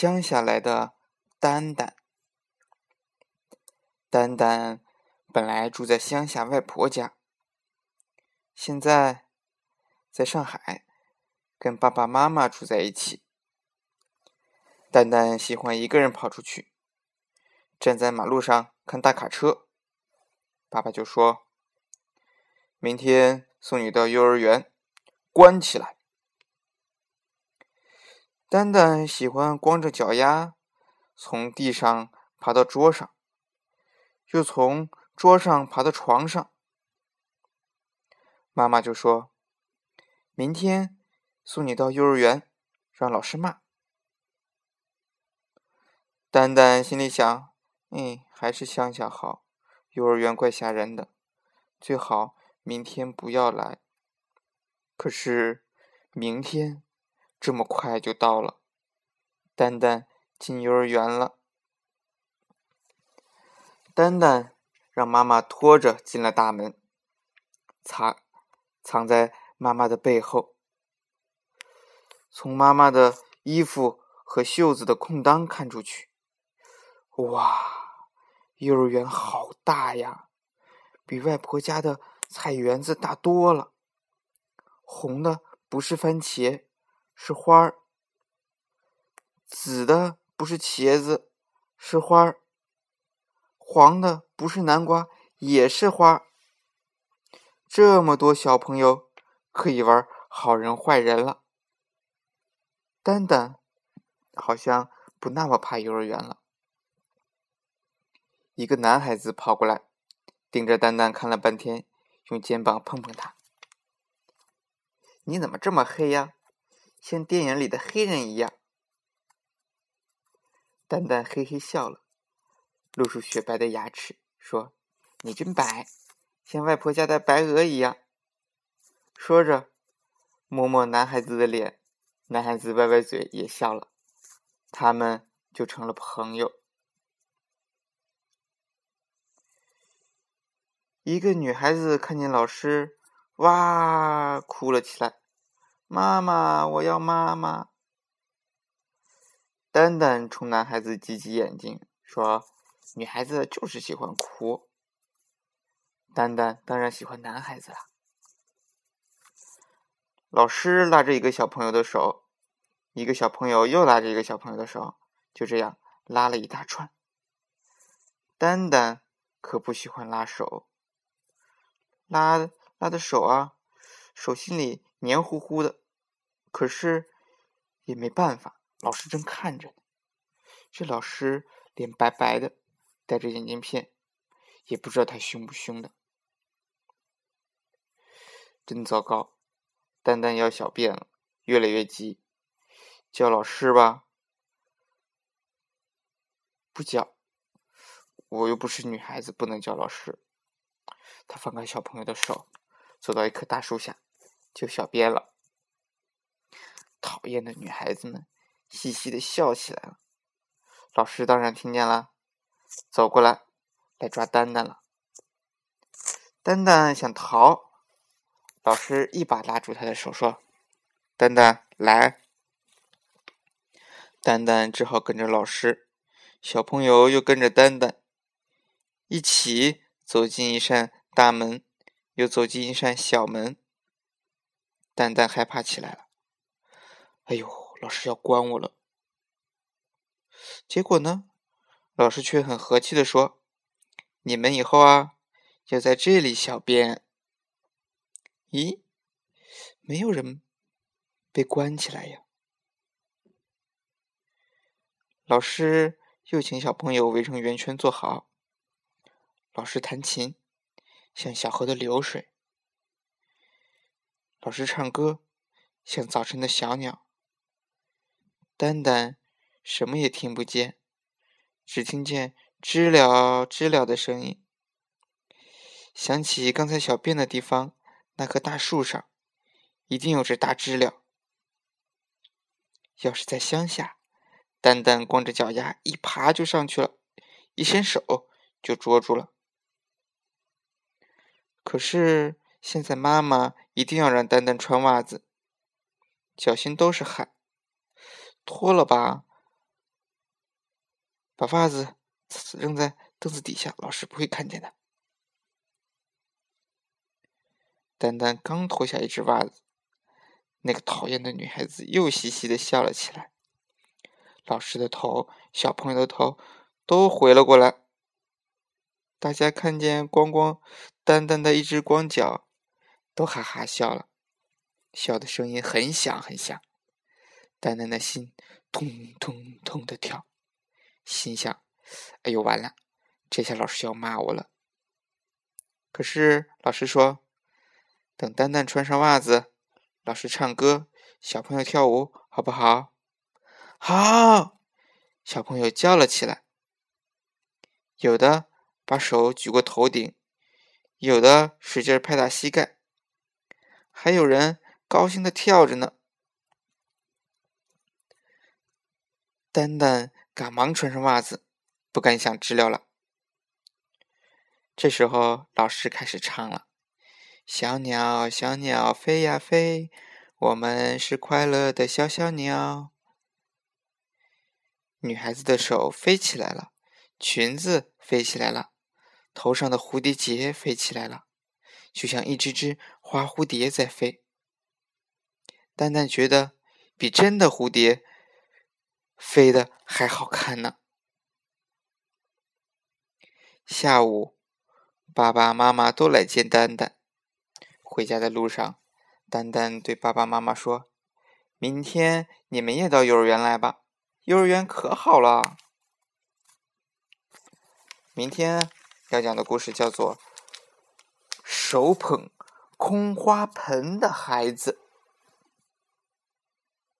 乡下来的丹丹。丹丹本来住在乡下外婆家，现在在上海跟爸爸妈妈住在一起。丹丹喜欢一个人跑出去，站在马路上看大卡车。爸爸就说：“明天送你到幼儿园，关起来。”丹丹喜欢光着脚丫从地上爬到桌上，又从桌上爬到床上。妈妈就说：“明天送你到幼儿园，让老师骂。”丹丹心里想：“哎，还是乡下好，幼儿园怪吓人的，最好明天不要来。”可是明天这么快就到了，丹丹进幼儿园了。丹丹让妈妈拖着进了大门，藏藏在妈妈的背后，从妈妈的衣服和袖子的空当看出去。哇，幼儿园好大呀，比外婆家的菜园子大多了。红的不是番茄，是花儿；紫的不是茄子，是花儿；黄的不是南瓜，也是花儿。这么多小朋友可以玩好人坏人了。丹丹好像不那么怕幼儿园了。一个男孩子跑过来，盯着丹丹看了半天，用肩膀碰碰他：“你怎么这么黑呀？像电影里的黑人一样。”丹丹嘿嘿笑了，露出雪白的牙齿，说：“你真白，像外婆家的白鹅一样。”说着，摸摸男孩子的脸，男孩子歪歪嘴也笑了，他们就成了朋友。一个女孩子看见老师，哇，哭了起来。妈妈，我要妈妈。丹丹冲男孩子挤挤眼睛，说：“女孩子就是喜欢哭。”丹丹当然喜欢男孩子啦。老师拉着一个小朋友的手，一个小朋友又拉着一个小朋友的手，就这样拉了一大串。丹丹可不喜欢拉手。拉拉的手啊，手心里黏糊糊的，可是也没办法，老师正看着呢。这老师脸白白的，戴着眼镜片，也不知道他凶不凶的。真糟糕，丹丹要小便了，越来越急，叫老师吧，不叫，我又不是女孩子，不能叫老师。他放开小朋友的手，走到一棵大树下，就小便了。讨厌的女孩子们嘻嘻的笑起来了。老师当然听见了，走过来，来抓丹丹了。丹丹想逃，老师一把拉住他的手，说：“丹丹，来。”丹丹只好跟着老师，小朋友又跟着丹丹，一起走进一扇。大门，又走进一扇小门。蛋蛋害怕起来了。哎呦，老师要关我了！结果呢，老师却很和气的说：“你们以后啊，要在这里小便。”咦，没有人被关起来呀？老师又请小朋友围成圆圈坐好。老师弹琴。像小河的流水，老师唱歌，像早晨的小鸟。丹丹什么也听不见，只听见知了知了的声音。想起刚才小便的地方，那棵大树上一定有只大知了。要是在乡下，丹丹光着脚丫一爬就上去了，一伸手就捉住了。可是现在妈妈一定要让丹丹穿袜子，脚心都是汗，脱了吧，把袜子扔在凳子底下，老师不会看见的。丹丹刚脱下一只袜子，那个讨厌的女孩子又嘻嘻的笑了起来。老师的头、小朋友的头都回了过来。大家看见光光丹丹的一只光脚，都哈哈笑了，笑的声音很响很响。丹丹的心咚咚咚的跳，心想：“哎呦，完了，这下老师要骂我了。”可是老师说。等丹丹穿上袜子，老师唱歌，小朋友跳舞，好不好？好！小朋友叫了起来。有的把手举过头顶，有的使劲拍打膝盖，还有人高兴的跳着呢。丹丹赶忙穿上袜子，不敢想知了了。这时候，老师开始唱了。小鸟，小鸟，飞呀飞，我们是快乐的小小鸟。女孩子的手飞起来了，裙子飞起来了，头上的蝴蝶结飞起来了，就像一只只花蝴蝶在飞。蛋蛋觉得比真的蝴蝶飞的还好看呢。下午，爸爸妈妈都来见蛋蛋。回家的路上，丹丹对爸爸妈妈说：“明天你们也到幼儿园来吧，幼儿园可好了。”明天要讲的故事叫做《手捧空花盆的孩子》。